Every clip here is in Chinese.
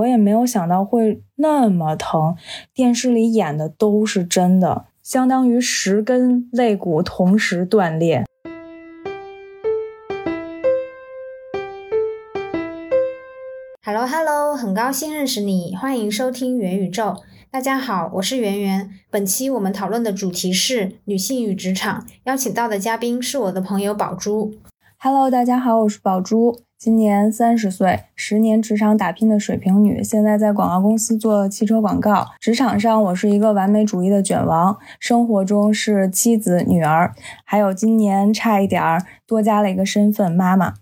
我也没有想到会那么疼，电视里演的都是真的，相当于十根肋骨同时断裂。Hello Hello，很高兴认识你，欢迎收听元宇宙。大家好，我是圆圆。本期我们讨论的主题是女性与职场，邀请到的嘉宾是我的朋友宝珠。Hello，大家好，我是宝珠。今年三十岁，十年职场打拼的水瓶女，现在在广告公司做汽车广告。职场上，我是一个完美主义的卷王；生活中是妻子、女儿，还有今年差一点儿多加了一个身份——妈妈。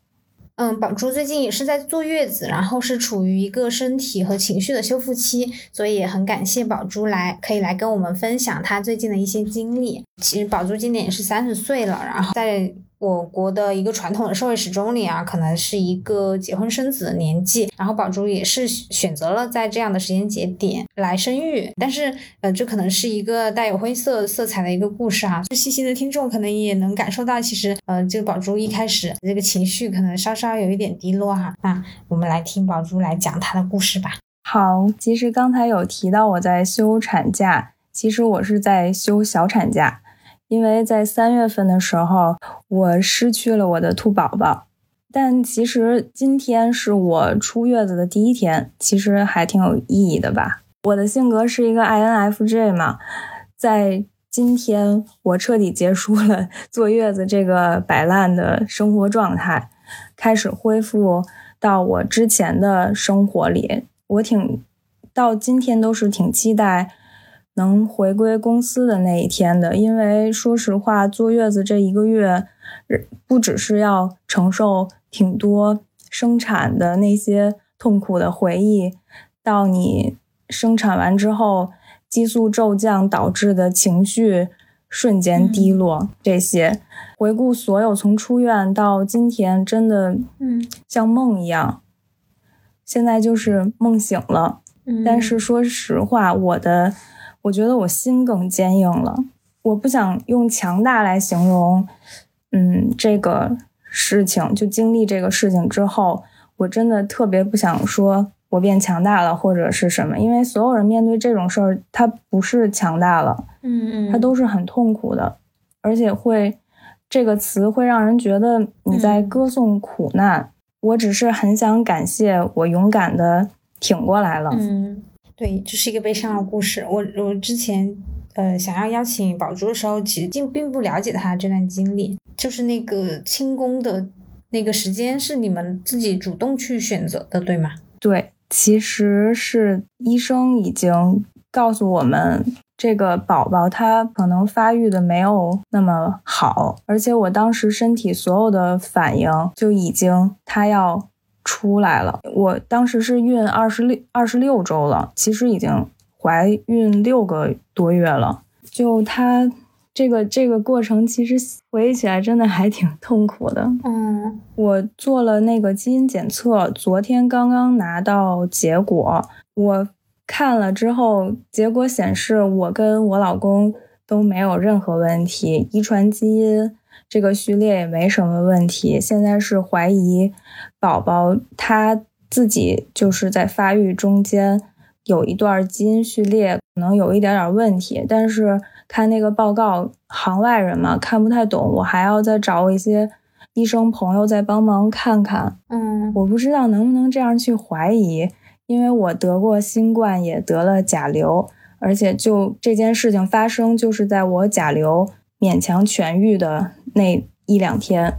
嗯，宝珠最近也是在坐月子，然后是处于一个身体和情绪的修复期，所以也很感谢宝珠来可以来跟我们分享她最近的一些经历。其实宝珠今年也是三十岁了，然后在。我国的一个传统的社会时钟里啊，可能是一个结婚生子的年纪，然后宝珠也是选择了在这样的时间节点来生育，但是呃，这可能是一个带有灰色色彩的一个故事啊。细心的听众可能也能感受到，其实呃，这个宝珠一开始这个情绪可能稍稍有一点低落哈。那我们来听宝珠来讲她的故事吧。好，其实刚才有提到我在休产假，其实我是在休小产假。因为在三月份的时候，我失去了我的兔宝宝，但其实今天是我出月子的第一天，其实还挺有意义的吧。我的性格是一个 INFJ 嘛，在今天我彻底结束了 坐月子这个摆烂的生活状态，开始恢复到我之前的生活里，我挺到今天都是挺期待。能回归公司的那一天的，因为说实话，坐月子这一个月，不只是要承受挺多生产的那些痛苦的回忆，到你生产完之后，激素骤降导致的情绪瞬间低落，这些回顾所有从出院到今天，真的，嗯，像梦一样。现在就是梦醒了，但是说实话，我的。我觉得我心更坚硬了，我不想用强大来形容，嗯，这个事情就经历这个事情之后，我真的特别不想说我变强大了或者是什么，因为所有人面对这种事儿，他不是强大了，嗯嗯，他都是很痛苦的，而且会这个词会让人觉得你在歌颂苦难。我只是很想感谢我勇敢的挺过来了，嗯。对，这是一个悲伤的故事。我我之前呃想要邀请宝珠的时候，其实并不了解他这段经历。就是那个清宫的那个时间是你们自己主动去选择的，对吗？对，其实是医生已经告诉我们，这个宝宝他可能发育的没有那么好，而且我当时身体所有的反应就已经他要。出来了，我当时是孕二十六二十六周了，其实已经怀孕六个多月了。就他这个这个过程，其实回忆起来真的还挺痛苦的。嗯，我做了那个基因检测，昨天刚刚拿到结果，我看了之后，结果显示我跟我老公都没有任何问题，遗传基因。这个序列也没什么问题，现在是怀疑宝宝他自己就是在发育中间有一段基因序列可能有一点点问题，但是看那个报告，行外人嘛看不太懂，我还要再找一些医生朋友再帮忙看看。嗯，我不知道能不能这样去怀疑，因为我得过新冠，也得了甲流，而且就这件事情发生就是在我甲流。勉强痊愈的那一两天，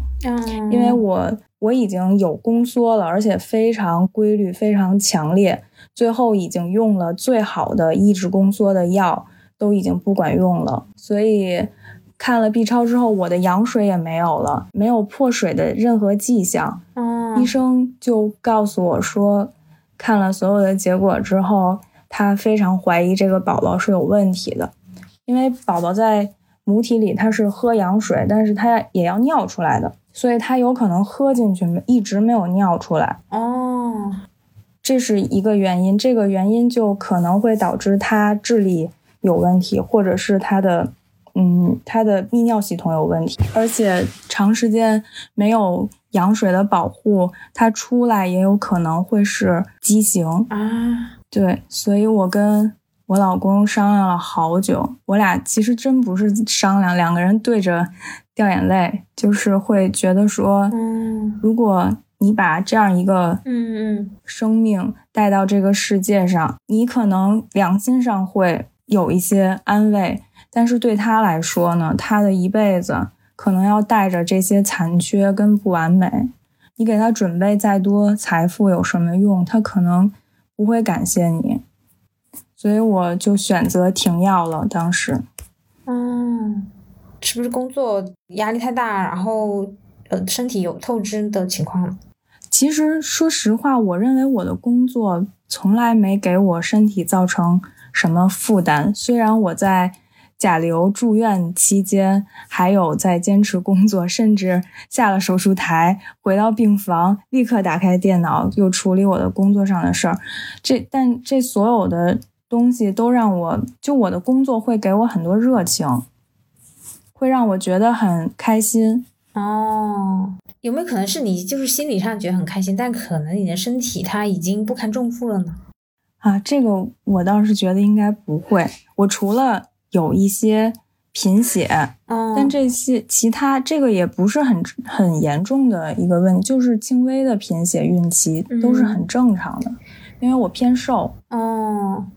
因为我我已经有宫缩了，而且非常规律、非常强烈，最后已经用了最好的抑制宫缩的药，都已经不管用了。所以看了 B 超之后，我的羊水也没有了，没有破水的任何迹象。医生就告诉我说，看了所有的结果之后，他非常怀疑这个宝宝是有问题的，因为宝宝在。母体里它是喝羊水，但是它也要尿出来的，所以它有可能喝进去一直没有尿出来。哦，这是一个原因，这个原因就可能会导致它智力有问题，或者是它的，嗯，它的泌尿系统有问题，而且长时间没有羊水的保护，它出来也有可能会是畸形啊。对，所以我跟我老公商量了好久，我俩其实真不是商量，两个人对着掉眼泪，就是会觉得说，嗯，如果你把这样一个嗯嗯生命带到这个世界上，你可能良心上会有一些安慰，但是对他来说呢，他的一辈子可能要带着这些残缺跟不完美。你给他准备再多财富有什么用？他可能不会感谢你。所以我就选择停药了。当时，嗯，是不是工作压力太大，然后呃身体有透支的情况？其实说实话，我认为我的工作从来没给我身体造成什么负担。虽然我在甲流住院期间还有在坚持工作，甚至下了手术台回到病房，立刻打开电脑又处理我的工作上的事儿。这但这所有的东西都让我就我的工作会给我很多热情，会让我觉得很开心。哦，有没有可能是你就是心理上觉得很开心，但可能你的身体它已经不堪重负了呢？啊，这个我倒是觉得应该不会。我除了有一些贫血，嗯，但这些其他这个也不是很很严重的一个问题，就是轻微的贫血、孕期都是很正常的。因为我偏瘦，哦，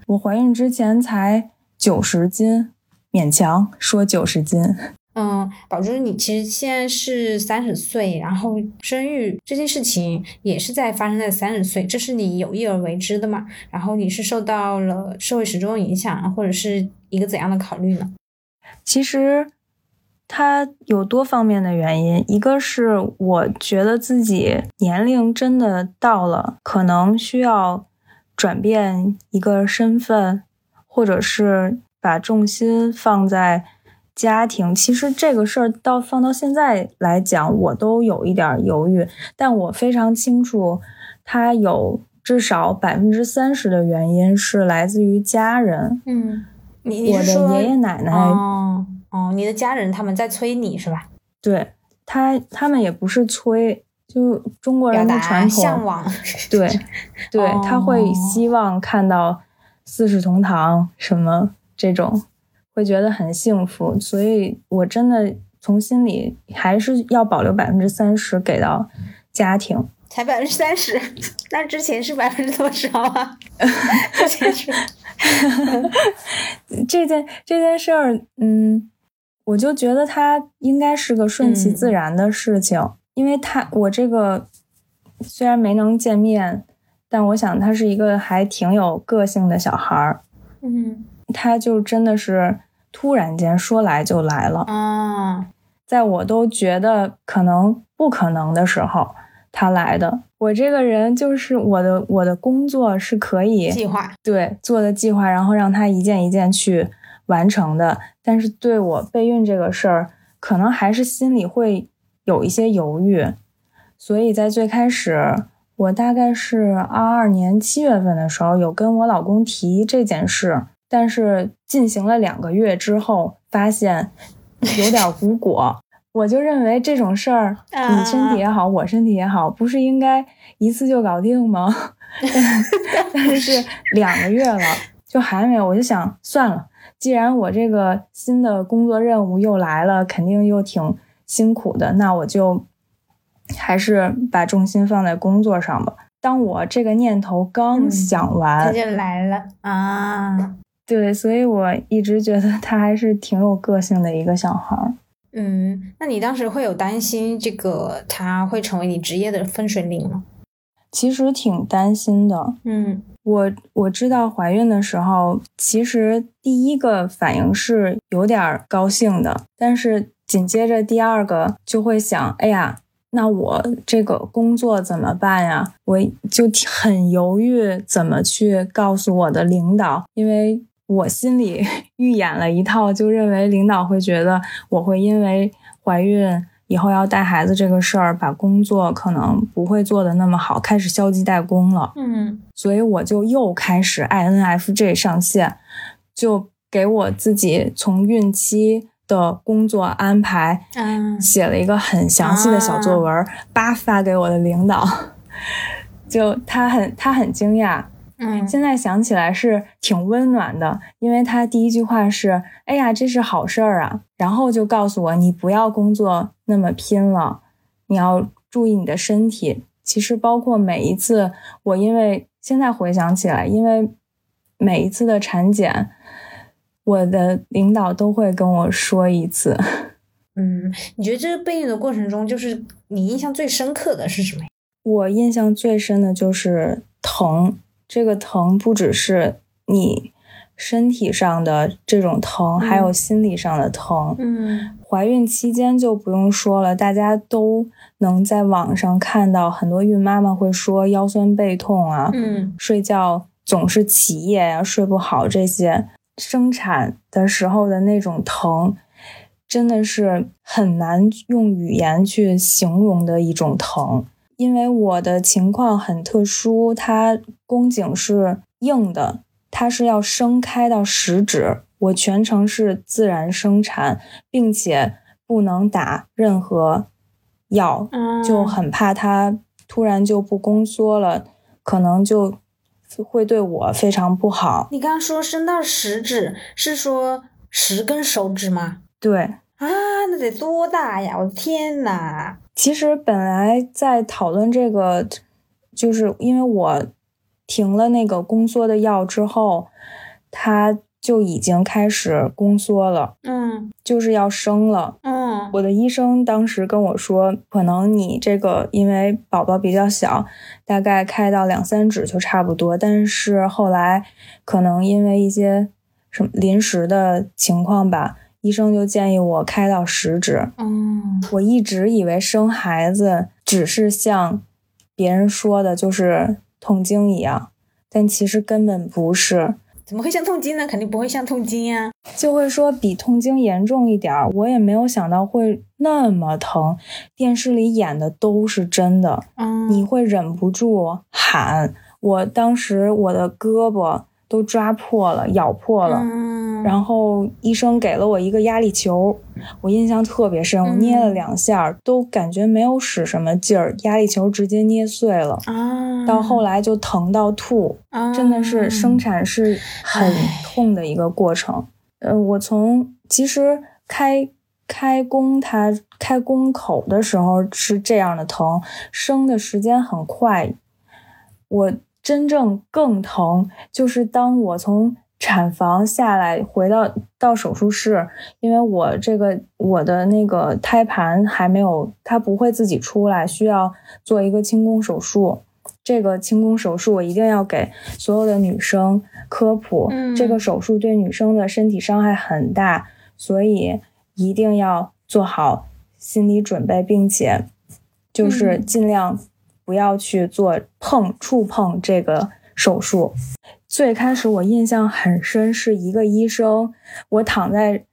我怀孕之前才九十斤，勉强说九十斤。嗯，宝珠，你其实现在是三十岁，然后生育这件事情也是在发生在三十岁，这是你有意而为之的嘛？然后你是受到了社会时钟影响，或者是一个怎样的考虑呢？其实它有多方面的原因，一个是我觉得自己年龄真的到了，可能需要转变一个身份，或者是把重心放在。家庭其实这个事儿到放到现在来讲，我都有一点犹豫，但我非常清楚，他有至少百分之三十的原因是来自于家人。嗯，你我的爷爷奶奶哦哦，你的家人他们在催你是吧？对他，他们也不是催，就中国人的传统向往，对对，他会希望看到四世同堂什么这种。会觉得很幸福，所以我真的从心里还是要保留百分之三十给到家庭。才百分之三十，那之前是百分之多少啊？之前是 这件这件事儿，嗯，我就觉得它应该是个顺其自然的事情，因为他我这个虽然没能见面，但我想他是一个还挺有个性的小孩儿。嗯。他就真的是突然间说来就来了啊，在我都觉得可能不可能的时候，他来的。我这个人就是我的我的工作是可以计划对做的计划，然后让他一件一件去完成的。但是对我备孕这个事儿，可能还是心里会有一些犹豫。所以在最开始，我大概是二二年七月份的时候，有跟我老公提这件事。但是进行了两个月之后，发现有点无果。我就认为这种事儿，你身体也好，我身体也好，不是应该一次就搞定吗？但是两个月了，就还没有。我就想算了，既然我这个新的工作任务又来了，肯定又挺辛苦的，那我就还是把重心放在工作上吧。当我这个念头刚想完，他就来了啊。对，所以我一直觉得他还是挺有个性的一个小孩儿。嗯，那你当时会有担心这个他会成为你职业的分水岭吗？其实挺担心的。嗯，我我知道怀孕的时候，其实第一个反应是有点高兴的，但是紧接着第二个就会想，哎呀，那我这个工作怎么办呀？我就很犹豫怎么去告诉我的领导，因为。我心里 预演了一套，就认为领导会觉得我会因为怀孕以后要带孩子这个事儿，把工作可能不会做的那么好，开始消极怠工了。嗯，所以我就又开始 INFJ 上线，就给我自己从孕期的工作安排，嗯。写了一个很详细的小作文，叭发给我的领导，就他很他很惊讶。嗯。现在想起来是挺温暖的，因为他第一句话是“哎呀，这是好事儿啊”，然后就告诉我你不要工作那么拼了，你要注意你的身体。其实包括每一次，我因为现在回想起来，因为每一次的产检，我的领导都会跟我说一次。嗯，你觉得这个备孕的过程中，就是你印象最深刻的是什么？我印象最深的就是疼，这个疼不只是你身体上的这种疼，还有心理上的疼。嗯怀孕期间就不用说了，大家都能在网上看到很多孕妈妈会说腰酸背痛啊，嗯睡觉总是起夜呀、睡不好这些。生产的时候的那种疼，真的是很难用语言去形容的一种疼。因为我的情况很特殊，它宫颈是硬的，它是要生开到十指，我全程是自然生产，并且不能打任何药，嗯，就很怕它突然就不宫缩了，可能就会对我非常不好。你刚刚说伸到食指，是说十根手指吗？对，啊，那得多大呀！我的天呐！其实本来在讨论这个，就是因为我停了那个宫缩的药之后，它就已经开始宫缩了，嗯就是要生了。嗯我的医生当时跟我说，可能你这个因为宝宝比较小，大概开到两三指就差不多。但是后来可能因为一些什么临时的情况吧，医生就建议我开到十指。嗯我一直以为生孩子只是像别人说的，就是痛经一样，但其实根本不是。怎么会像痛经呢？肯定不会像痛经呀。就会说比痛经严重一点儿，我也没有想到会那么疼。电视里演的都是真的，嗯，你会忍不住喊。我当时我的胳膊都抓破了，咬破了。嗯，然后医生给了我一个压力球，我印象特别深，我捏了两下，都感觉没有使什么劲儿，压力球直接捏碎了。啊，到后来就疼到吐，啊真的是生产是很痛的一个过程。呃，我从其实开开宫，它开宫口的时候是这样的疼，生的时间很快。我真正更疼，就是当我从产房下来，回到到手术室，因为我这个我的那个胎盘还没有，它不会自己出来，需要做一个清宫手术。这个清宫手术我一定要给所有的女生科普，嗯这个手术对女生的身体伤害很大，所以一定要做好心理准备，并且就是嗯尽量不要去做碰触碰这个手术。最开始我印象很深，是一个医生，我躺在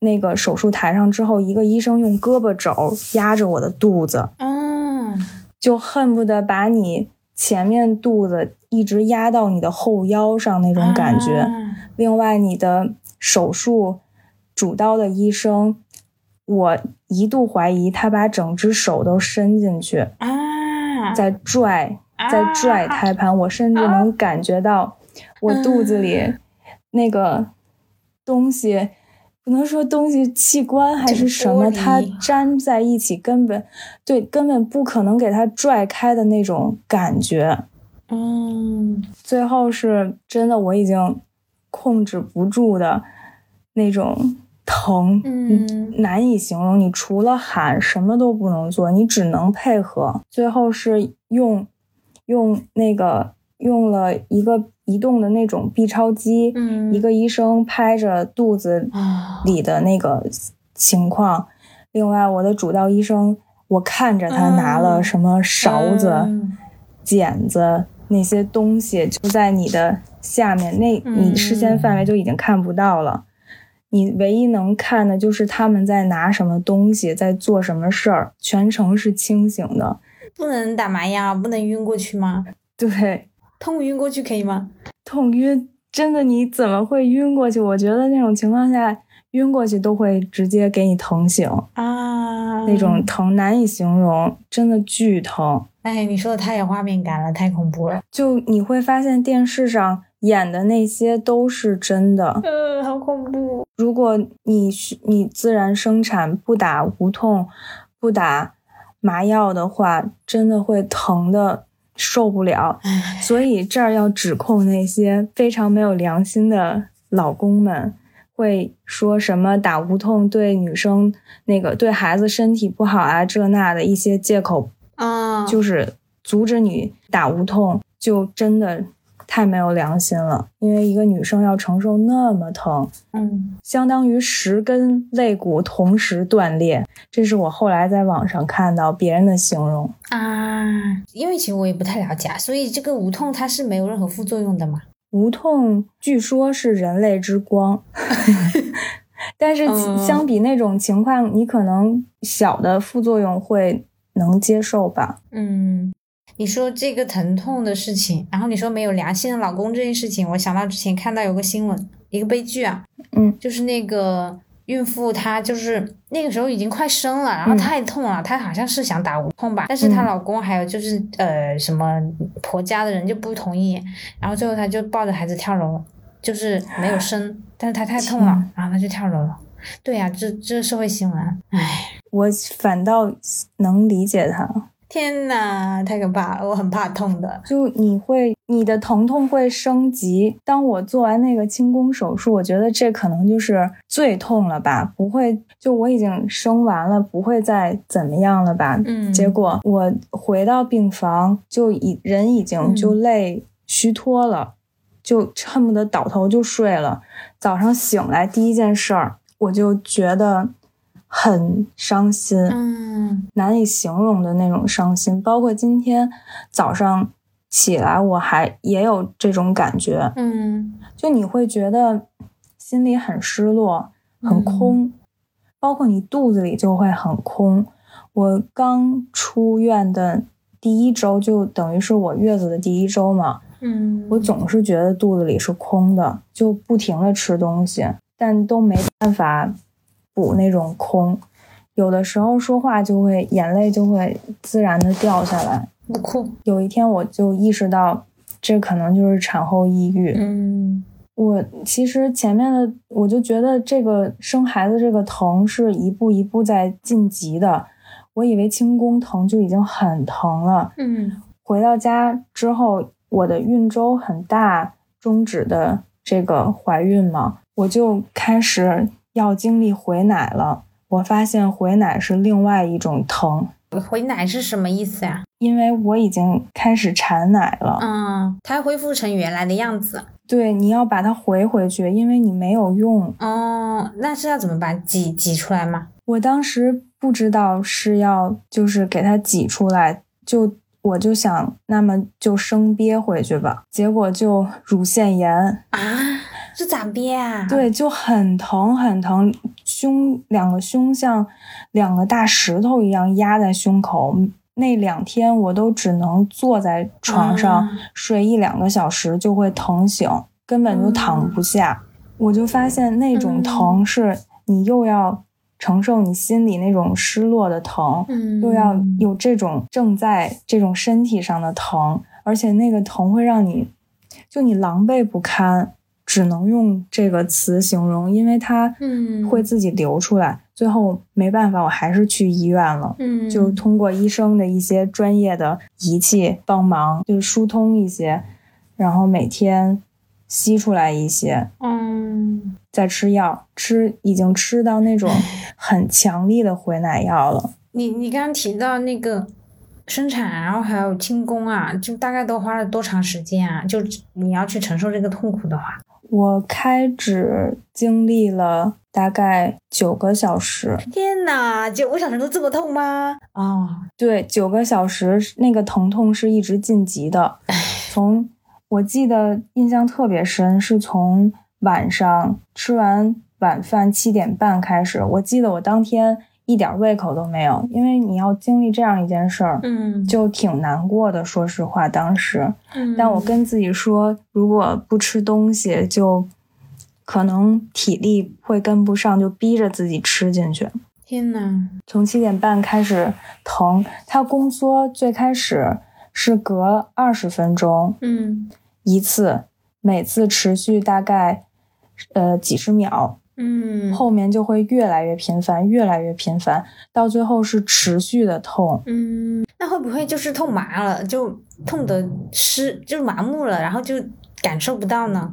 那个手术台上之后，一个医生用胳膊肘压着我的肚子，嗯就恨不得把你前面肚子一直压到你的后腰上那种感觉。另外，你的手术主刀的医生，我一度怀疑他把整只手都伸进去，啊，在拽，在拽胎盘，我甚至能感觉到我肚子里那个东西。不能说东西器官还是什么，它粘在一起，根本对，根本不可能给它拽开的那种感觉。嗯最后是真的，我已经控制不住的那种疼，嗯难以形容。你除了喊，什么都不能做，你只能配合。最后是用用那个用了一个移动的那种 B 超机，嗯一个医生拍着肚子啊里的那个情况。另外，我的主刀医生，我看着他拿了嗯什么勺子、嗯剪子那些东西，就在你的下面，那你视线范围就已经看不到了。你唯一能看的就是他们在拿什么东西，在做什么事儿，全程是清醒的。不能打麻药，不能晕过去吗？对，痛晕过去可以吗？痛晕，真的你怎么会晕过去？我觉得那种情况下晕过去都会直接给你疼醒啊，那种疼难以形容，真的巨疼。哎，你说的太有画面感了，太恐怖了。就你会发现电视上演的那些都是真的，嗯，好恐怖。如果你你自然生产不打无痛、不打麻药的话，真的会疼的受不了。所以这儿要指控那些非常没有良心的老公们。会说什么打无痛对女生那个对孩子身体不好啊，这那的一些借口啊，就是阻止你打无痛，就真的太没有良心了。因为一个女生要承受那么疼，嗯，相当于十根肋骨同时断裂，这是我后来在网上看到别人的形容啊。因为其实我也不太了解，所以这个无痛它是没有任何副作用的嘛。无痛据说是人类之光，但是相比那种情况，你可能小的副作用会能接受吧。嗯，你说这个疼痛的事情，然后你说没有良心的老公这件事情，我想到之前看到有个新闻，一个悲剧啊，嗯，就是那个。孕妇她就是那个时候已经快生了，然后太痛了，她好像是想打无痛吧，但是她老公还有就是呃什么婆家的人就不同意，然后最后她就抱着孩子跳楼，就是没有生，但是她太痛了，然后她就跳楼了。对呀，这这社会新闻，唉，我反倒能理解她。天呐，太可怕了！我很怕痛的。就你会，你的疼痛会升级。当我做完那个清宫手术，我觉得这可能就是最痛了吧？不会，就我已经生完了，不会再怎么样了吧？嗯。结果我回到病房，就已人已经就累虚脱了，就恨不得倒头就睡了。早上醒来第一件事儿，我就觉得。很伤心，嗯，难以形容的那种伤心。包括今天早上起来，我还也有这种感觉，嗯，就你会觉得心里很失落、很空，包括你肚子里就会很空。我刚出院的第一周，就等于是我月子的第一周嘛，嗯，我总是觉得肚子里是空的，就不停的吃东西，但都没办法。补那种空，有的时候说话就会眼泪就会自然的掉下来。不哭。有一天我就意识到，这可能就是产后抑郁。嗯，我其实前面的我就觉得这个生孩子这个疼是一步一步在晋级的。我以为清宫疼就已经很疼了。嗯，回到家之后，我的孕周很大，终止的这个怀孕嘛，我就开始。要经历回奶了，我发现回奶是另外一种疼。回奶是什么意思呀？因为我已经开始产奶了。嗯，它恢复成原来的样子。对，你要把它回回去，因为你没有用。哦，那是要怎么办？挤挤出来吗？我当时不知道是要就是给它挤出来，就我就想，那么就生憋回去吧。结果就乳腺炎啊。是咋憋啊？对，就很疼很疼，胸两个胸像两个大石头一样压在胸口。那两天我都只能坐在床上睡一两个小时，就会疼醒，根本就躺不下。我就发现那种疼是你又要承受你心里那种失落的疼，又要有这种正在这种身体上的疼，而且那个疼会让你就你狼狈不堪。只能用这个词形容，因为它会自己流出来。最后没办法，我还是去医院了。嗯，就通过医生的一些专业的仪器帮忙，就是疏通一些，然后每天吸出来一些。嗯，再吃药，吃已经吃到那种很强力的回奶药了。你你刚刚提到那个生产，然后还有清宫啊，就大概都花了多长时间啊？就你要去承受这个痛苦的话。我开指经历了大概九个小时。天呐，九个小时都这么痛吗？啊，对，九个小时那个疼痛是一直晋级的。从我记得印象特别深，是从晚上吃完晚饭七点半开始。我记得我当天。一点胃口都没有，因为你要经历这样一件事儿，嗯，就挺难过的。说实话，当时，嗯，但我跟自己说，如果不吃东西，就可能体力会跟不上，就逼着自己吃进去。天呐，从七点半开始疼，它宫缩最开始是隔二十分钟嗯一次，每次持续大概呃几十秒，嗯后面就会越来越频繁，越来越频繁，到最后是持续的痛。嗯，那会不会就是痛麻了，就痛的失，就是麻木了，然后就感受不到呢？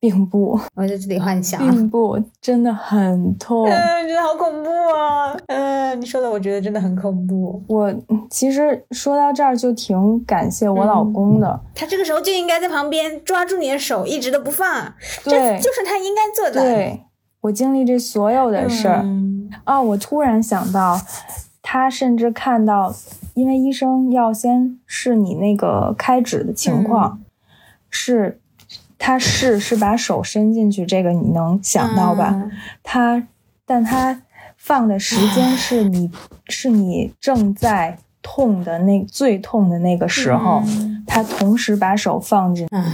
并不，我在这里幻想。并不，真的很痛。嗯，觉得好恐怖啊！嗯，你说的，我觉得真的很恐怖。我其实说到这儿就挺感谢我老公的，他这个时候就应该在旁边抓住你的手，一直都不放，这就是他应该做的。对我经历这所有的事儿嗯。啊，我突然想到，他甚至看到，因为医生要先试你那个开指的情况，是他试是把手伸进去，这个你能想到吧？嗯。他，但他放的时间是你是你正在痛的那最痛的那个时候，嗯。他同时把手放进，唉。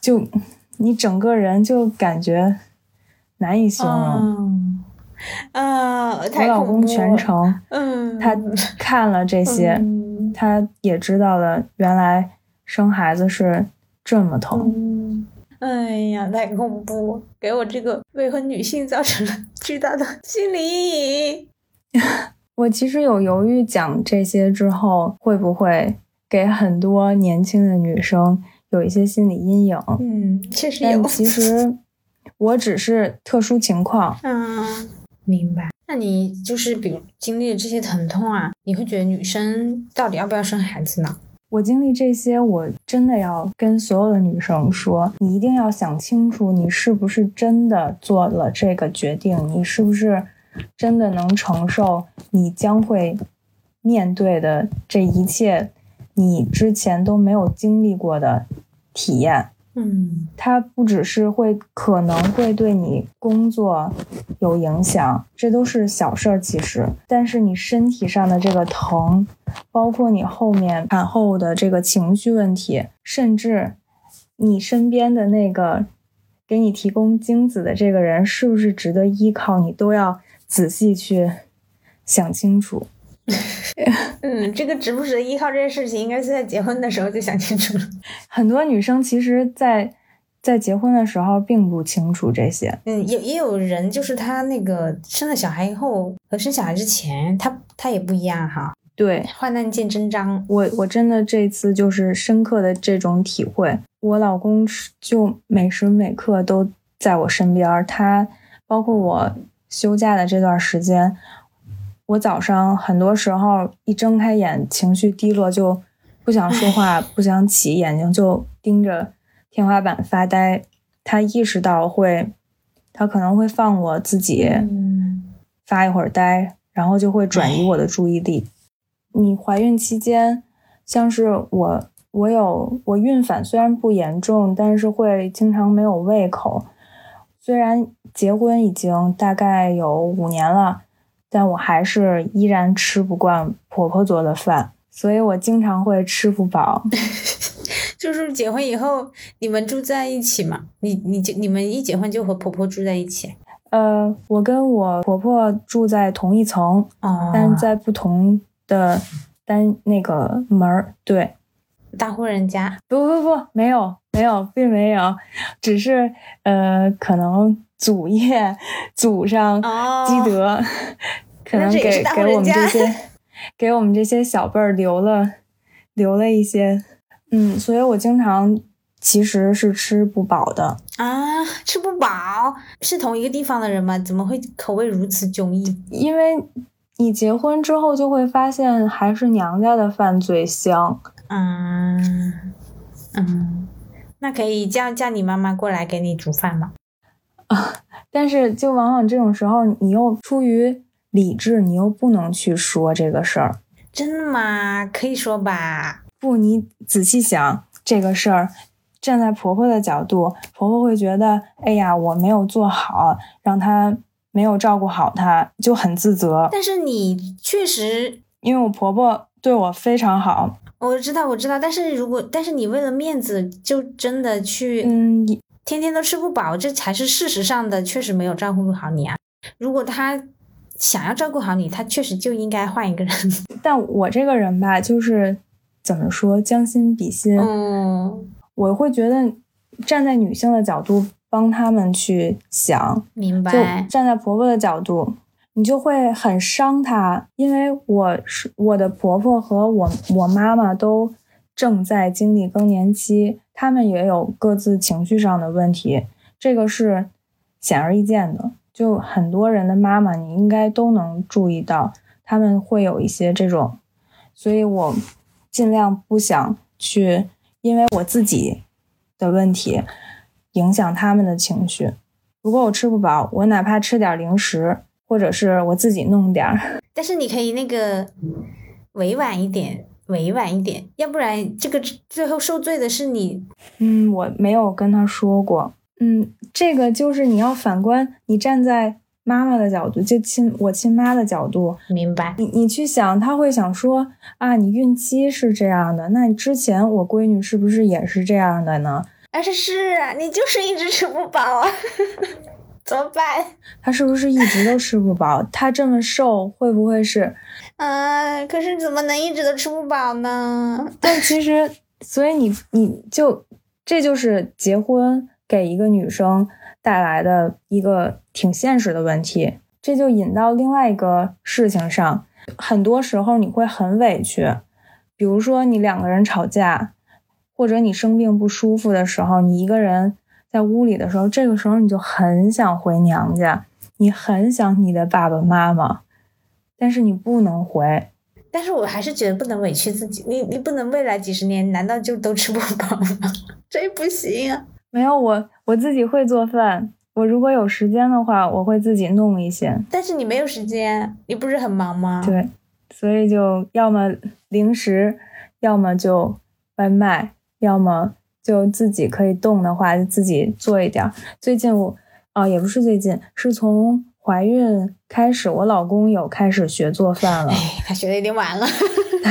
就你整个人就感觉难以形容。嗯啊，我老公全程嗯，他看了这些，嗯他也知道了原来生孩子是这么疼。嗯，哎呀，太恐怖，给我这个未婚女性造成了巨大的心理阴影。我其实有犹豫讲这些之后，会不会给很多年轻的女生有一些心理阴影？嗯，确实有但。其实我只是特殊情况，嗯，明白。那你就是比如经历了这些疼痛啊，你会觉得女生到底要不要生孩子呢？我经历这些，我真的要跟所有的女生说，你一定要想清楚，你是不是真的做了这个决定，你是不是真的能承受你将会面对的这一切，你之前都没有经历过的体验。嗯它不只是会可能会对你工作有影响，这都是小事儿其实。但是你身体上的这个疼，包括你后面产后的这个情绪问题，甚至你身边的那个给你提供精子的这个人是不是值得依靠，你都要仔细去想清楚。嗯，这个值不值得依靠这件事情，应该是在结婚的时候就想清楚了。很多女生其实在，在结婚的时候并不清楚这些。嗯，也也有人就是她那个生了小孩以后和生小孩之前，她她也不一样哈。对，患难见真章。我我真的这次就是深刻的这种体会，我老公是就每时每刻都在我身边，他包括我休假的这段时间，我早上很多时候一睁开眼，情绪低落，就不想说话，不想起，眼睛就盯着天花板发呆。他意识到会，他可能会放我自己嗯发一会儿呆，然后就会转移我的注意力。你怀孕期间，像是我，我有我孕反虽然不严重，但是会经常没有胃口。虽然结婚已经大概有五年了，但我还是依然吃不惯婆婆做的饭，所以我经常会吃不饱。就是结婚以后你们住在一起嘛？你你就你们一结婚就和婆婆住在一起？呃，我跟我婆婆住在同一层，哦但在不同的单那个门儿。对，大户人家。不不不，没有没有，并没有，只是呃，可能祖业祖上哦积德，可能给给我们这些 给我们这些小辈儿留了留了一些，嗯，所以我经常其实是吃不饱的。啊，吃不饱，是同一个地方的人吗？怎么会口味如此迥异？因为你结婚之后就会发现，还是娘家的饭最香。嗯嗯，那可以叫叫你妈妈过来给你煮饭吗？但是就往往这种时候，你又出于理智，你又不能去说这个事儿。真的吗？可以说吧。不，你仔细想这个事儿，站在婆婆的角度，婆婆会觉得，哎呀，我没有做好，让她没有照顾好她，就很自责。但是你确实，因为我婆婆对我非常好，我知道我知道，但是如果但是你为了面子，就真的去，嗯，天天都吃不饱，这才是事实上的，确实没有照顾好你啊。如果他想要照顾好你，他确实就应该换一个人。但我这个人吧，就是怎么说，将心比心。嗯，我会觉得站在女性的角度帮他们去想，明就白。站在婆婆的角度，你就会很伤她，因为我是我的婆婆和我我妈妈都正在经历更年期，他们也有各自情绪上的问题，这个是显而易见的。就很多人的妈妈，你应该都能注意到，他们会有一些这种，所以我尽量不想去因为我自己的问题影响他们的情绪。如果我吃不饱，我哪怕吃点零食，或者是我自己弄点儿。但是你可以那个委婉一点，委婉一点，要不然这个最后受罪的是你。嗯，我没有跟他说过。嗯，这个就是你要反观，你站在妈妈的角度，就亲我亲妈的角度，明白？你你去想，他会想说啊，你孕期是这样的，那你之前我闺女是不是也是这样的呢？但是是啊，你就是一直吃不饱啊，怎么办？他是不是一直都吃不饱？他这么瘦，会不会是？啊，可是怎么能一直都吃不饱呢？但其实，所以你你就这就是结婚给一个女生带来的一个挺现实的问题，这就引到另外一个事情上。很多时候你会很委屈，比如说你两个人吵架，或者你生病不舒服的时候，你一个人在屋里的时候，这个时候你就很想回娘家，你很想你的爸爸妈妈，但是你不能回。但是我还是觉得不能委屈自己，你你不能未来几十年难道就都吃不饱吗？这不行啊！没有我，我自己会做饭。我如果有时间的话，我会自己弄一些。但是你没有时间，你不是很忙吗？对，所以就要么零食，要么就外卖，要么就自己可以动的话，就自己做一点儿。最近我，哦，也不是最近，是从怀孕开始，我老公有开始学做饭了。哎，他学的有点晚了。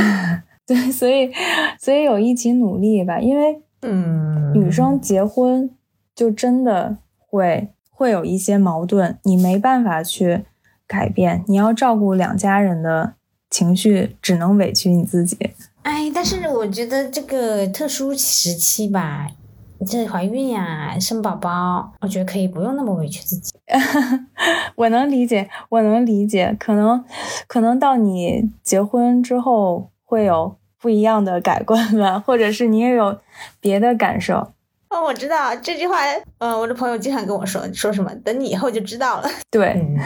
对，所以，所以有一起努力吧，因为嗯，女生结婚就真的会会有一些矛盾，你没办法去改变，你要照顾两家人的情绪，只能委屈你自己。哎，但是我觉得这个特殊时期吧，这怀孕呀、生宝宝，我觉得可以不用那么委屈自己。我能理解，我能理解，可能可能到你结婚之后会有不一样的改观吧，或者是你也有别的感受。哦，我知道这句话，嗯、我的朋友经常跟我说，说什么等你以后就知道了。对，嗯，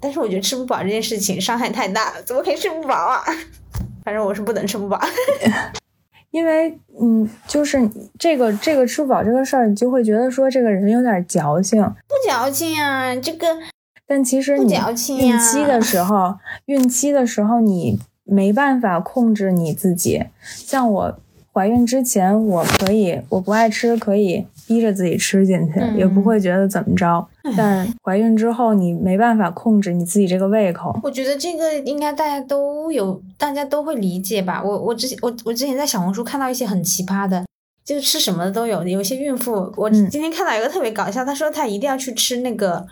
但是我觉得吃不饱这件事情伤害太大了，怎么可以吃不饱啊？反正我是不能吃不饱。因为嗯，就是这个这个吃不饱这个事儿，你就会觉得说这个人有点矫情，不矫情啊，这个但其实不你矫情呀孕期的时候，孕期的时候你没办法控制你自己。像我怀孕之前，我可以我不爱吃，可以逼着自己吃进去，嗯也不会觉得怎么着。但怀孕之后，你没办法控制你自己这个胃口。我觉得这个应该大家都有，大家都会理解吧。我我之前我我之前在小红书看到一些很奇葩的，就是吃什么的都有。有些孕妇，我嗯今天看到一个特别搞笑，她说她一定要去吃那个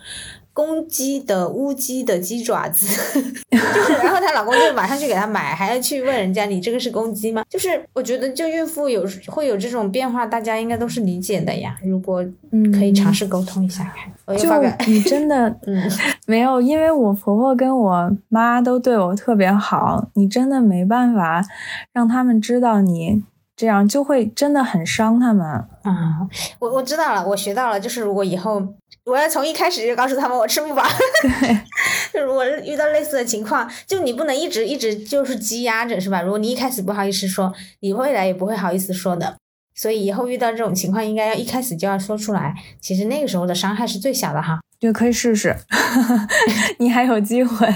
公鸡的乌鸡的鸡爪子，就是然后她老公就马上去给她买，还要去问人家你这个是公鸡吗？就是我觉得就孕妇有会有这种变化，大家应该都是理解的呀。如果嗯，可以尝试沟通一下看，我就，你 真的嗯。没有，因为我婆婆跟我妈都对我特别好，你真的没办法让他们知道你这样，就会真的很伤他们。啊，我我知道了，我学到了，就是如果以后我要从一开始就告诉他们我吃不饱，就如果遇到类似的情况，就你不能一直一直就是积压着，是吧？如果你一开始不好意思说，你未来也不会好意思说的。所以以后遇到这种情况，应该要一开始就要说出来。其实那个时候的伤害是最小的哈。对可以试试，你还有机会。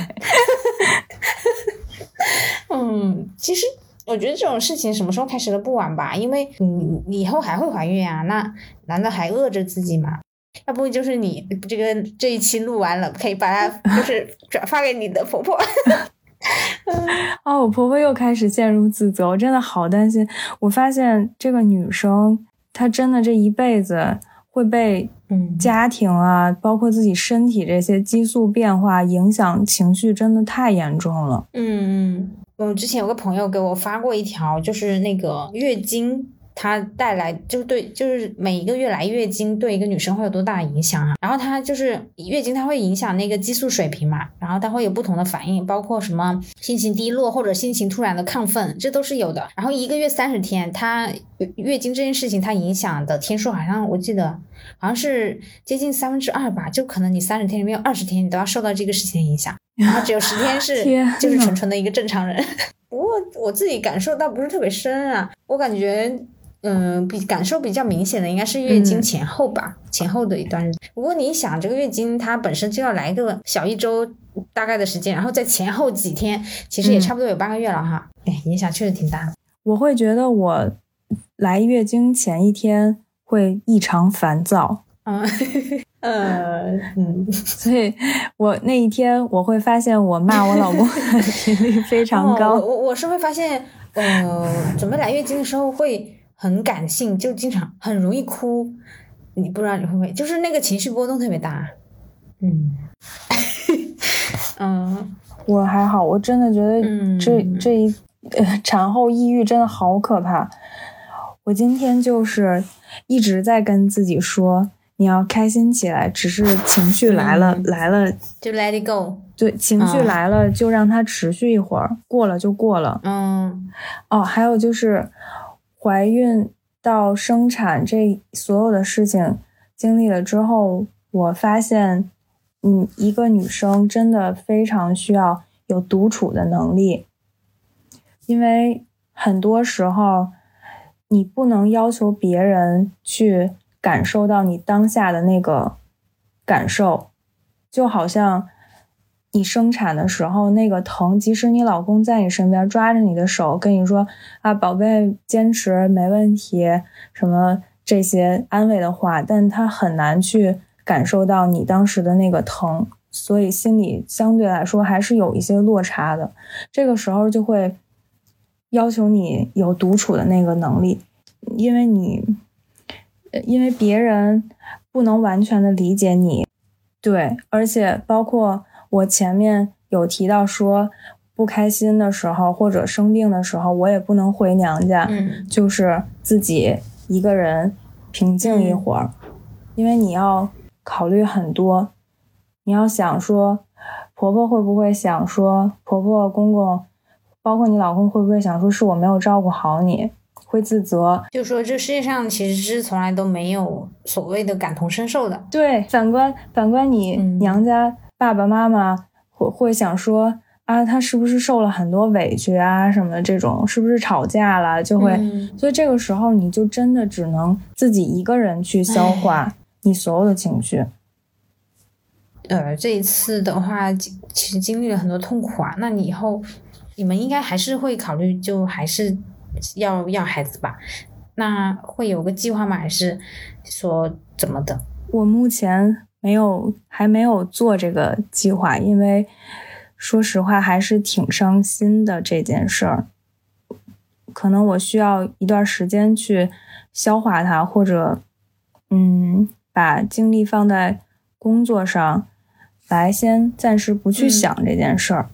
嗯，其实我觉得这种事情什么时候开始都不晚吧，因为你你以后还会怀孕啊，那难道还饿着自己吗？要不就是你这个这一期录完了，可以把它 就是转发给你的婆婆。哦，我婆婆又开始陷入自责，我真的好担心。我发现这个女生，她真的这一辈子会被嗯家庭啊，包括自己身体这些激素变化影响情绪，真的太严重了。嗯嗯，我之前有个朋友给我发过一条，就是那个月经。它带来就是对，就是每一个月来月经对一个女生会有多大的影响啊？然后它就是月经，它会影响那个激素水平嘛，然后它会有不同的反应，包括什么心情低落或者心情突然的亢奋，这都是有的。然后一个月三十天，它月经这件事情它影响的天数好像我记得好像是接近三分之二吧，就可能你三十天里面有二十天你都要受到这个事情的影响，然后只有十天是就是纯纯的一个正常人。不过我自己感受倒不是特别深啊，我感觉。嗯，比感受比较明显的应该是月经前后吧，前后的一段日子。不过你想，这个月经它本身就要来个小一周大概的时间，然后在前后几天，其实也差不多有半个月了哈。哎，影响确实挺大的。我会觉得我来月经前一天会异常烦躁。嗯，呃，嗯，所以我那一天我会发现我骂我老公的频率非常高。我我是会发现，呃，准备来月经的时候会。很感性，就经常很容易哭，你不知道你会不会，就是那个情绪波动特别大。嗯，嗯，我还好，我真的觉得这这一呃 产后抑郁真的好可怕。我今天就是一直在跟自己说，你要开心起来，只是情绪来了来了就 let it go。对，情绪来了就让它持续一会儿，过了就过了。嗯，哦，还有就是。怀孕到生产这所有的事情经历了之后，我发现，嗯，一个女生真的非常需要有独处的能力，因为很多时候你不能要求别人去感受到你当下的那个感受，就好像。你生产的时候那个疼，即使你老公在你身边抓着你的手跟你说啊，宝贝，坚持没问题，什么这些安慰的话，但他很难去感受到你当时的那个疼，所以心里相对来说还是有一些落差的。这个时候就会要求你有独处的那个能力，因为你，因为别人不能完全的理解你，对，而且包括。我前面有提到说，不开心的时候或者生病的时候，我也不能回娘家，就是自己一个人平静一会儿，因为你要考虑很多，你要想说，婆婆会不会想说，婆婆公公，包括你老公会不会想说，是我没有照顾好你，会自责，就说这世界上其实是从来都没有所谓的感同身受的，对，反观反观你娘家。爸爸妈妈会会想说啊，他是不是受了很多委屈啊什么的？这种是不是吵架了？就会，所以这个时候你就真的只能自己一个人去消化你所有的情绪。呃，这一次的话，其实经历了很多痛苦啊。那你以后你们应该还是会考虑，就还是要要孩子吧？那会有个计划吗？还是说怎么的？我目前。没有，还没有做这个计划，因为说实话还是挺伤心的这件事儿。可能我需要一段时间去消化它，或者嗯，把精力放在工作上，来先暂时不去想这件事儿。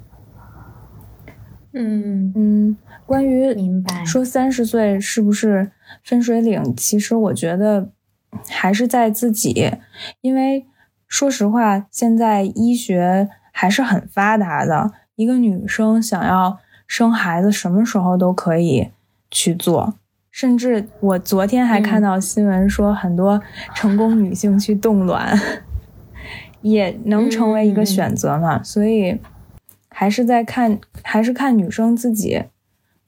嗯嗯，关于明白说三十岁是不是分水岭？其实我觉得还是在自己，因为。说实话，现在医学还是很发达的。一个女生想要生孩子，什么时候都可以去做。甚至我昨天还看到新闻说，很多成功女性去冻卵，也能成为一个选择嘛。所以，还是在看，还是看女生自己，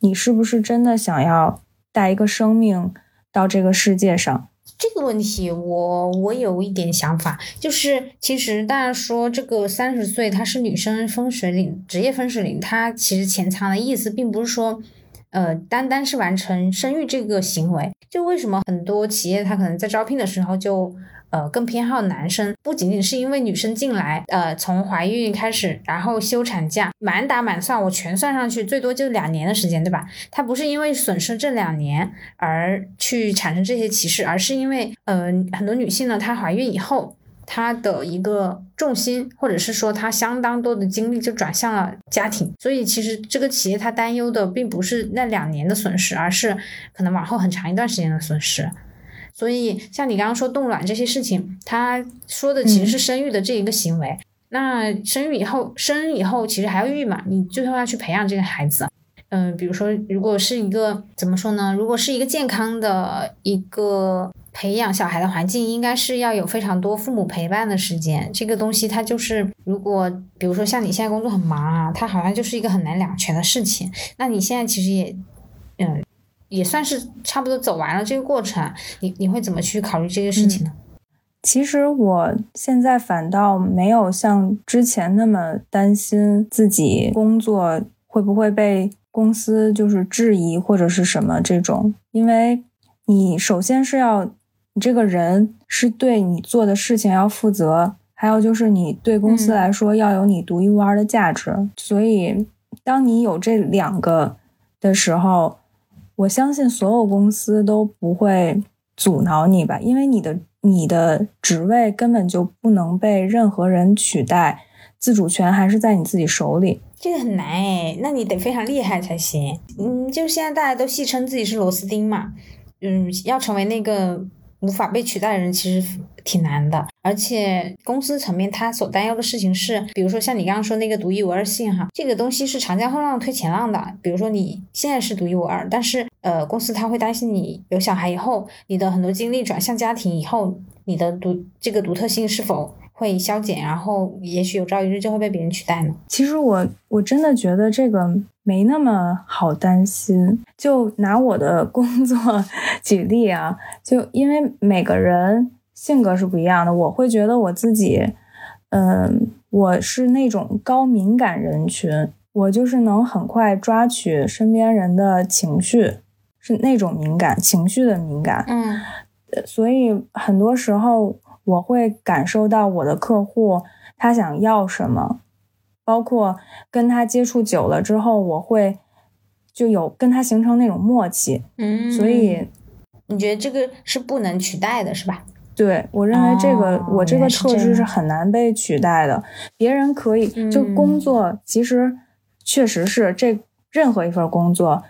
你是不是真的想要带一个生命到这个世界上。这个问题，我我有一点想法，就是其实大家说这个三十岁她是女生分水岭，职业分水岭，它其实潜藏的意思并不是说，呃，单单是完成生育这个行为。就为什么很多企业它可能在招聘的时候就呃更偏好男生，不仅仅是因为女生进来，呃从怀孕开始，然后休产假，满打满算我全算上去，最多就两年的时间，对吧？他不是因为损失这两年而去产生这些歧视，而是因为呃很多女性呢，她怀孕以后。他的一个重心，或者是说他相当多的精力就转向了家庭，所以其实这个企业他担忧的并不是那两年的损失，而是可能往后很长一段时间的损失。所以像你刚刚说冻卵这些事情，他说的其实是生育的这一个行为。那生育以后，生以后其实还要育嘛，你最后要去培养这个孩子。嗯，比如说如果是一个怎么说呢？如果是一个健康的一个。培养小孩的环境应该是要有非常多父母陪伴的时间，这个东西它就是，如果比如说像你现在工作很忙啊，它好像就是一个很难两全的事情。那你现在其实也，嗯，也算是差不多走完了这个过程，你你会怎么去考虑这个事情呢？其实我现在反倒没有像之前那么担心自己工作会不会被公司就是质疑或者是什么这种，因为你首先是要。你这个人是对你做的事情要负责，还有就是你对公司来说要有你独一无二的价值。所以，当你有这两个的时候，我相信所有公司都不会阻挠你吧，因为你的你的职位根本就不能被任何人取代，自主权还是在你自己手里。这个很难哎，那你得非常厉害才行。嗯，就现在大家都戏称自己是螺丝钉嘛，嗯，要成为那个。无法被取代的人其实挺难的，而且公司层面他所担忧的事情是，比如说像你刚刚说那个独一无二性哈，这个东西是长江后浪推前浪的。比如说你现在是独一无二，但是呃公司他会担心你有小孩以后，你的很多精力转向家庭以后，你的独这个独特性是否？会消减，然后也许有朝一日就会被别人取代呢。其实我我真的觉得这个没那么好担心。就拿我的 工作举例啊，就因为每个人性格是不一样的，我会觉得我自己，嗯，我是那种高敏感人群，我就是能很快抓取身边人的情绪，是那种敏感情绪的敏感。嗯，所以很多时候。我会感受到我的客户他想要什么，包括跟他接触久了之后，我会就有跟他形成那种默契。嗯，所以你觉得这个是不能取代的，是吧？对，我认为这个我这个特质是很难被取代的。别人可以就工作，其实确实是这任何一份工作。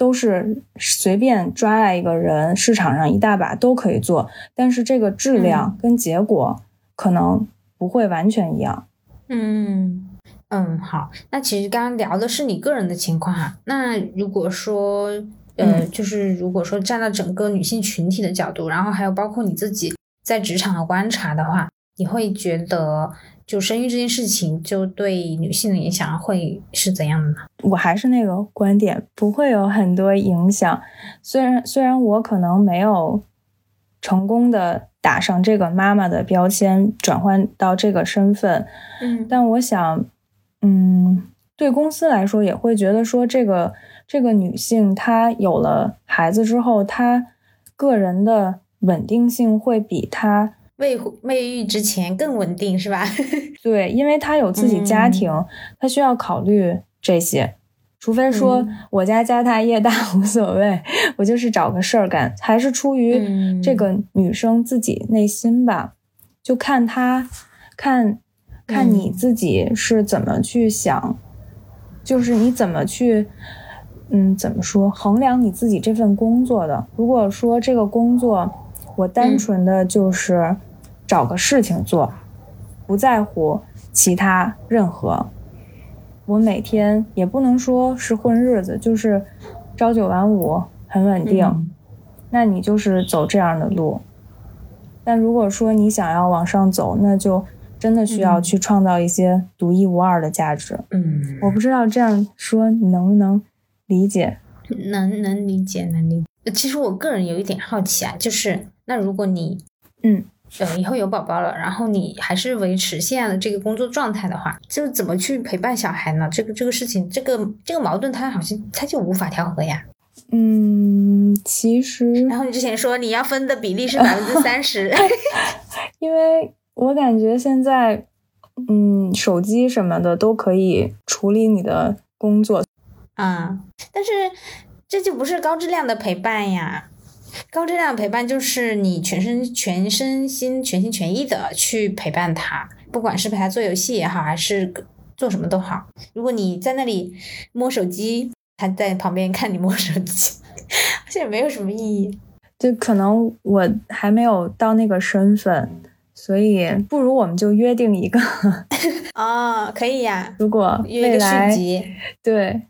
都是随便抓来一个人，市场上一大把都可以做，但是这个质量跟结果可能不会完全一样。嗯嗯，好，那其实刚刚聊的是你个人的情况哈。那如果说呃，就是如果说站到整个女性群体的角度，然后还有包括你自己在职场的观察的话，你会觉得？就生育这件事情，就对女性的影响会是怎样的呢？我还是那个观点，不会有很多影响。虽然虽然我可能没有成功的打上这个妈妈的标签，转换到这个身份，嗯，但我想，嗯，对公司来说也会觉得说，这个这个女性她有了孩子之后，她个人的稳定性会比她。未未育之前更稳定是吧？对，因为他有自己家庭，他需要考虑这些。除非说我家家大业大无所谓，我就是找个事儿干，还是出于这个女生自己内心吧。就看她，看看你自己是怎么去想，就是你怎么去，嗯，怎么说衡量你自己这份工作的？如果说这个工作，我单纯的就是。找个事情做，不在乎其他任何。我每天也不能说是混日子，就是朝九晚五，很稳定。那你就是走这样的路。但如果说你想要往上走，那就真的需要去创造一些独一无二的价值。嗯，我不知道这样说你能不能理解？能，能理解，能理解。其实我个人有一点好奇啊，就是那如果你，嗯。呃，以后有宝宝了，然后你还是维持现在的这个工作状态的话，就怎么去陪伴小孩呢？这个这个事情，这个这个矛盾，它好像它就无法调和呀。嗯，其实，然后你之前说你要分的比例是百分之三十，因为我感觉现在，嗯，手机什么的都可以处理你的工作啊，但是这就不是高质量的陪伴呀。高质量陪伴就是你全身全身心全心全意的去陪伴他，不管是陪他做游戏也好，还是做什么都好。如果你在那里摸手机，他在旁边看你摸手机，好像也没有什么意义。就可能我还没有到那个身份，所以不如我们就约定一个。哦，可以呀。如果未来对。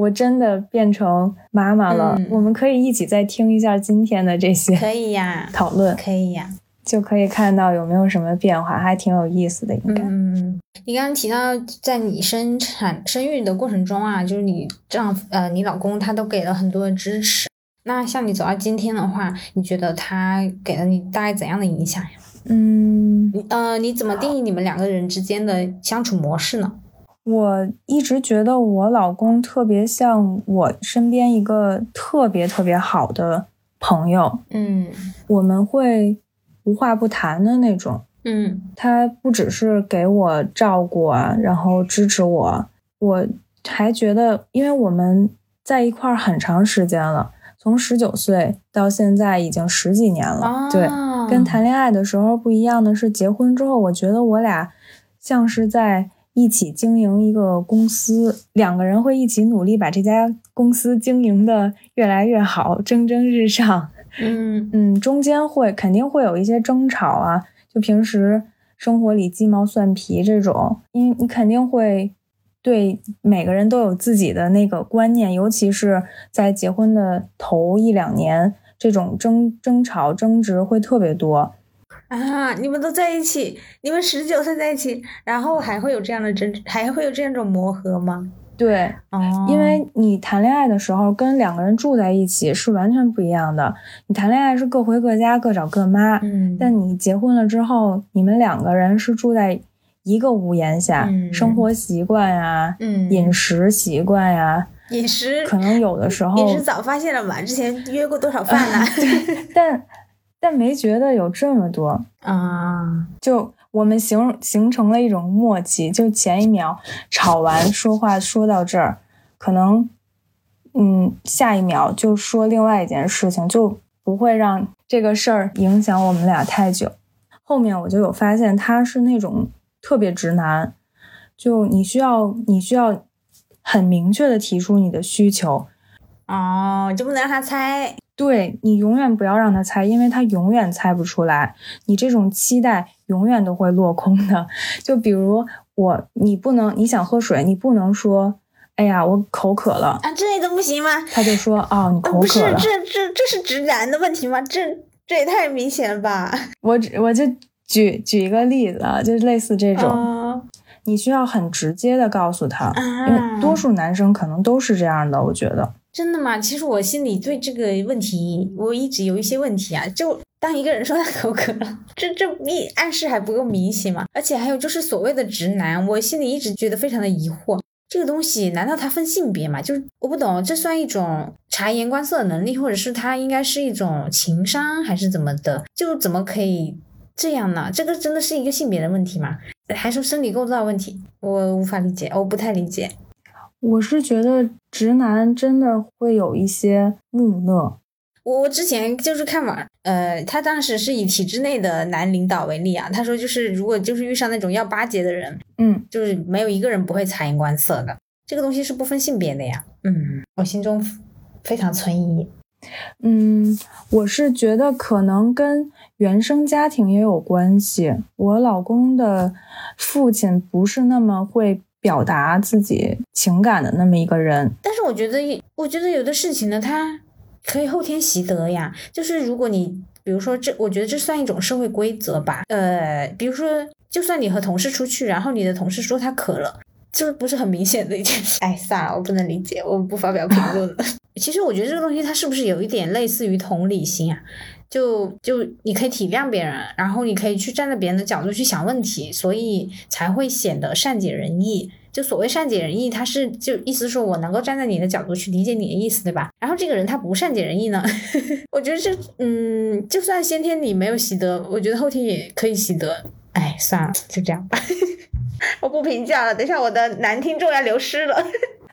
我真的变成妈妈了，我们可以一起再听一下今天的这些，可以呀，讨论可以呀，就可以看到有没有什么变化，还挺有意思的，应该。嗯，你刚刚提到在你生产生育的过程中啊，就是你丈夫呃，你老公他都给了很多的支持。那像你走到今天的话，你觉得他给了你大概怎样的影响呀？嗯，呃，你怎么定义你们两个人之间的相处模式呢？我一直觉得我老公特别像我身边一个特别特别好的朋友，嗯，我们会无话不谈的那种，嗯，他不只是给我照顾啊，然后支持我，我还觉得，因为我们在一块儿很长时间了，从十九岁到现在已经十几年了，对，跟谈恋爱的时候不一样的是，结婚之后，我觉得我俩像是在。一起经营一个公司，两个人会一起努力把这家公司经营的越来越好，蒸蒸日上。嗯嗯，中间会肯定会有一些争吵啊，就平时生活里鸡毛蒜皮这种，因你肯定会对每个人都有自己的那个观念，尤其是在结婚的头一两年，这种争争吵争执会特别多。啊！你们都在一起，你们十九岁在一起，然后还会有这样的争，还会有这样一种磨合吗？对，哦，因为你谈恋爱的时候跟两个人住在一起是完全不一样的。你谈恋爱是各回各家，各找各妈。嗯，但你结婚了之后，你们两个人是住在一个屋檐下，生活习惯呀，嗯，饮食习惯呀，饮食可能有的时候饮食早发现了嘛？之前约过多少饭呢？但。但没觉得有这么多啊！就我们形形成了一种默契，就前一秒吵完说话说到这儿，可能嗯下一秒就说另外一件事情，就不会让这个事儿影响我们俩太久。后面我就有发现他是那种特别直男，就你需要你需要很明确的提出你的需求，哦，就不能让他猜。对你永远不要让他猜，因为他永远猜不出来。你这种期待永远都会落空的。就比如我，你不能，你想喝水，你不能说，哎呀，我口渴了啊，这都不行吗？他就说，哦，你口渴了。不是，这这这是直男的问题吗？这这也太明显了吧？我只我就举举一个例子啊，就类似这种，你需要很直接的告诉他，因为多数男生可能都是这样的，我觉得。真的吗？其实我心里对这个问题，我一直有一些问题啊。就当一个人说他口渴了，这这一暗示还不够明显吗？而且还有就是所谓的直男，我心里一直觉得非常的疑惑。这个东西难道它分性别吗？就是我不懂，这算一种察言观色的能力，或者是它应该是一种情商，还是怎么的？就怎么可以这样呢？这个真的是一个性别的问题吗？还是生理构造问题？我无法理解，我不太理解。我是觉得直男真的会有一些木讷。我我之前就是看网，呃，他当时是以体制内的男领导为例啊，他说就是如果就是遇上那种要巴结的人，嗯，就是没有一个人不会察言观色的。这个东西是不分性别的呀。嗯，我心中非常存疑。嗯，我是觉得可能跟原生家庭也有关系。我老公的父亲不是那么会。表达自己情感的那么一个人，但是我觉得，我觉得有的事情呢，他可以后天习得呀。就是如果你，比如说这，我觉得这算一种社会规则吧。呃，比如说，就算你和同事出去，然后你的同事说他渴了，这不是很明显的一件事。哎，算了，我不能理解，我不发表评论了。其实我觉得这个东西它是不是有一点类似于同理心啊？就就你可以体谅别人，然后你可以去站在别人的角度去想问题，所以才会显得善解人意。就所谓善解人意，他是就意思说我能够站在你的角度去理解你的意思，对吧？然后这个人他不善解人意呢，我觉得这嗯，就算先天你没有习得，我觉得后天也可以习得。哎，算了，就这样吧，我不评价了。等一下我的男听众要流失了。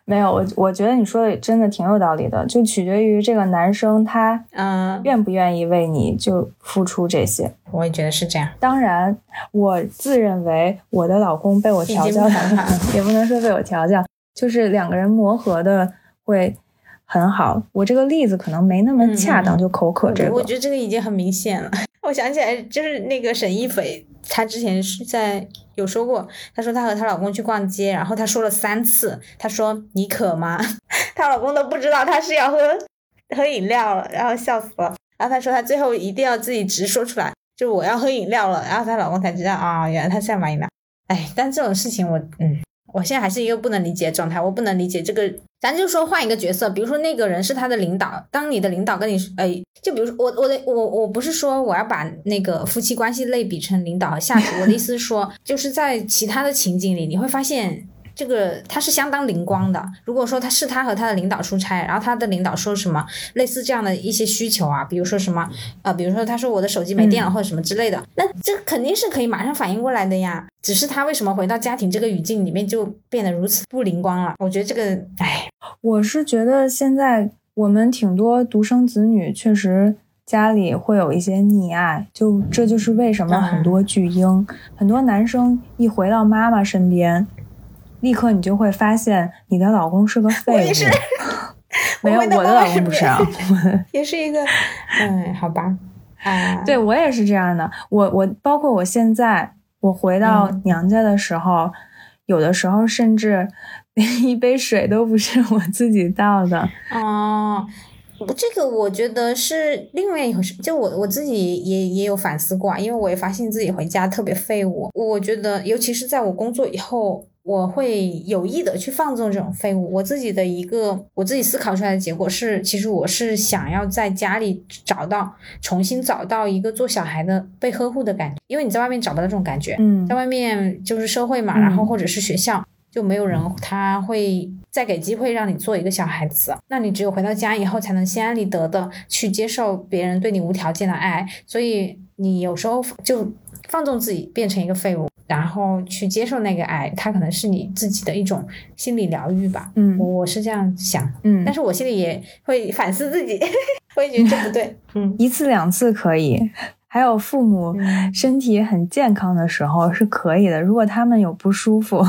没有，我我觉得你说的真的挺有道理的，就取决于这个男生他嗯，愿不愿意为你就付出这些。我也觉得是这样。当然，我自认为我的老公被我调教的，也不能说被我调教，就是两个人磨合的会很好。我这个例子可能没那么恰当，就口渴这个。我觉得这个已经很明显了。我想起来，就是那个沈一斐，她之前是在有说过，她说她和她老公去逛街，然后她说了三次，她说你渴吗？她老公都不知道她是要喝喝饮料了，然后笑死了。然后她说她最后一定要自己直说出来，就我要喝饮料了，然后她老公才知道啊，原来她是要买饮料。哎，但这种事情我嗯。我现在还是一个不能理解的状态，我不能理解这个，咱就说换一个角色，比如说那个人是他的领导，当你的领导跟你，哎，就比如说我我的我我不是说我要把那个夫妻关系类比成领导和下属，我的意思是说，就是在其他的情景里，你会发现。这个他是相当灵光的。如果说他是他和他的领导出差，然后他的领导说什么类似这样的一些需求啊，比如说什么呃，比如说他说我的手机没电了或者什么之类的，那这肯定是可以马上反应过来的呀。只是他为什么回到家庭这个语境里面就变得如此不灵光了？我觉得这个，哎，我是觉得现在我们挺多独生子女，确实家里会有一些溺爱，就这就是为什么很多巨婴，很多男生一回到妈妈身边。立刻你就会发现你的老公是个废物。没有，我的老公不是啊，也是一个，嗯，好吧，啊，对我也是这样的。我我包括我现在，我回到娘家的时候，有的时候甚至 连一杯水都不是我自己倒的。哦，这个我觉得是另外一回事。就我我自己也也有反思过，因为我也发现自己回家特别废物。我觉得，尤其是在我工作以后。我会有意的去放纵这种废物。我自己的一个我自己思考出来的结果是，其实我是想要在家里找到重新找到一个做小孩的被呵护的感觉，因为你在外面找不到这种感觉。嗯，在外面就是社会嘛，然后或者是学校，就没有人他会再给机会让你做一个小孩子。那你只有回到家以后，才能心安理得的去接受别人对你无条件的爱。所以你有时候就放纵自己，变成一个废物。然后去接受那个爱，它可能是你自己的一种心理疗愈吧。嗯，我是这样想。嗯，但是我心里也会反思自己，我也觉得这不对。嗯，一次两次可以，还有父母身体很健康的时候是可以的。如果他们有不舒服，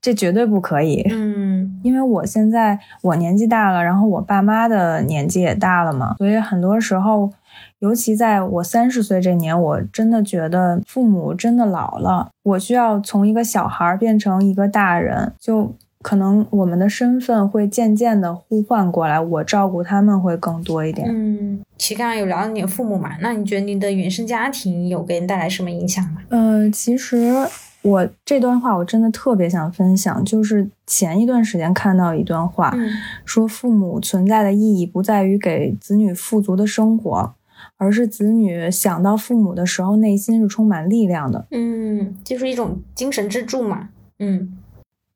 这绝对不可以。嗯，因为我现在我年纪大了，然后我爸妈的年纪也大了嘛，所以很多时候。尤其在我三十岁这年，我真的觉得父母真的老了，我需要从一个小孩变成一个大人，就可能我们的身份会渐渐的互换过来，我照顾他们会更多一点。嗯，其实刚刚有聊到你的父母嘛，那你觉得你的原生家庭有给你带来什么影响吗？呃，其实我这段话我真的特别想分享，就是前一段时间看到一段话，说父母存在的意义不在于给子女富足的生活。而是子女想到父母的时候，内心是充满力量的。嗯，就是一种精神支柱嘛。嗯，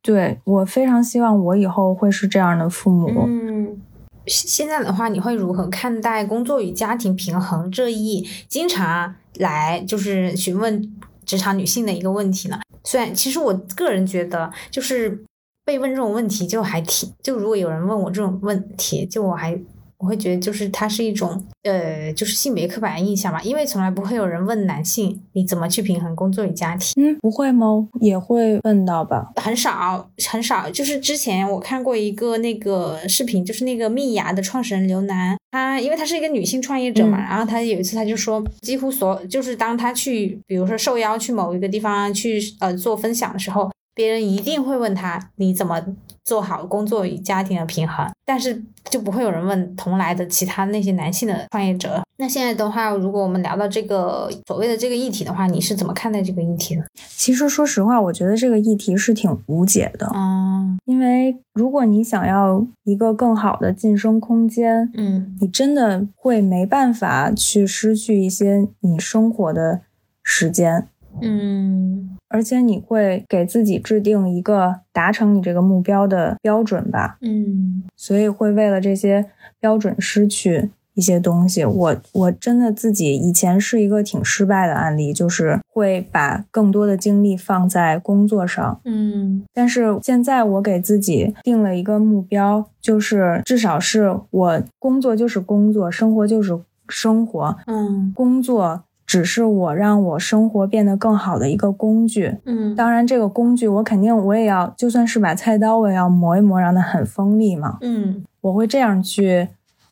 对我非常希望我以后会是这样的父母。嗯，现在的话，你会如何看待工作与家庭平衡这一经常来就是询问职场女性的一个问题呢？虽然其实我个人觉得，就是被问这种问题就还挺，就如果有人问我这种问题，就我还。我会觉得，就是它是一种，呃，就是性别刻板印象吧，因为从来不会有人问男性你怎么去平衡工作与家庭。嗯，不会吗？也会问到吧？很少，很少。就是之前我看过一个那个视频，就是那个蜜芽的创始人刘楠，她因为她是一个女性创业者嘛，然后她有一次她就说，几乎所就是当她去，比如说受邀去某一个地方去呃做分享的时候，别人一定会问她你怎么。做好工作与家庭的平衡，但是就不会有人问同来的其他那些男性的创业者。那现在的话，如果我们聊到这个所谓的这个议题的话，你是怎么看待这个议题的？其实说实话，我觉得这个议题是挺无解的。嗯，因为如果你想要一个更好的晋升空间，嗯，你真的会没办法去失去一些你生活的时间。嗯，而且你会给自己制定一个达成你这个目标的标准吧，嗯，所以会为了这些标准失去。一些东西，我我真的自己以前是一个挺失败的案例，就是会把更多的精力放在工作上，嗯，但是现在我给自己定了一个目标，就是至少是我工作就是工作，生活就是生活，嗯，工作只是我让我生活变得更好的一个工具，嗯，当然这个工具我肯定我也要，就算是把菜刀我也要磨一磨，让它很锋利嘛，嗯，我会这样去。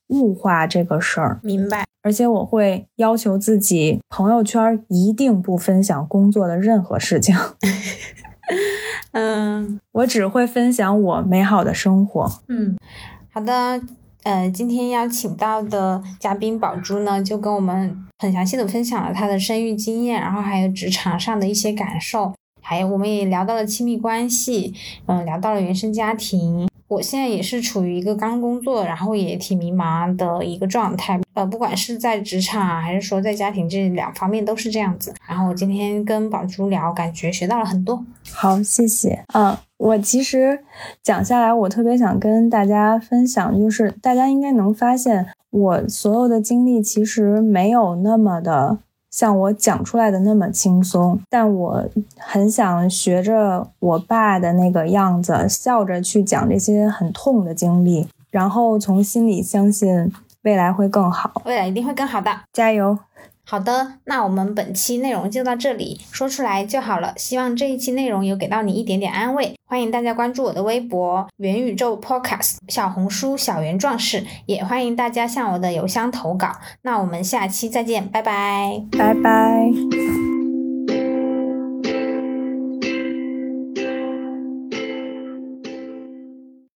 物化这个事儿，明白。而且我会要求自己，朋友圈一定不分享工作的任何事情。嗯，我只会分享我美好的生活。嗯，好的。呃，今天邀请到的嘉宾宝珠呢，就跟我们很详细的分享了她的生育经验，然后还有职场上的一些感受，还有我们也聊到了亲密关系，嗯，聊到了原生家庭。我现在也是处于一个刚工作，然后也挺迷茫的一个状态，呃，不管是在职场啊，还是说在家庭这两方面都是这样子。然后我今天跟宝珠聊，感觉学到了很多。好，谢谢。嗯，我其实讲下来，我特别想跟大家分享，就是大家应该能发现，我所有的经历其实没有那么的。像我讲出来的那么轻松，但我很想学着我爸的那个样子，笑着去讲这些很痛的经历，然后从心里相信未来会更好，未来一定会更好的，加油。好的，那我们本期内容就到这里，说出来就好了。希望这一期内容有给到你一点点安慰。欢迎大家关注我的微博“元宇宙 Podcast”、小红书“小圆壮士”，也欢迎大家向我的邮箱投稿。那我们下期再见，拜拜，拜拜。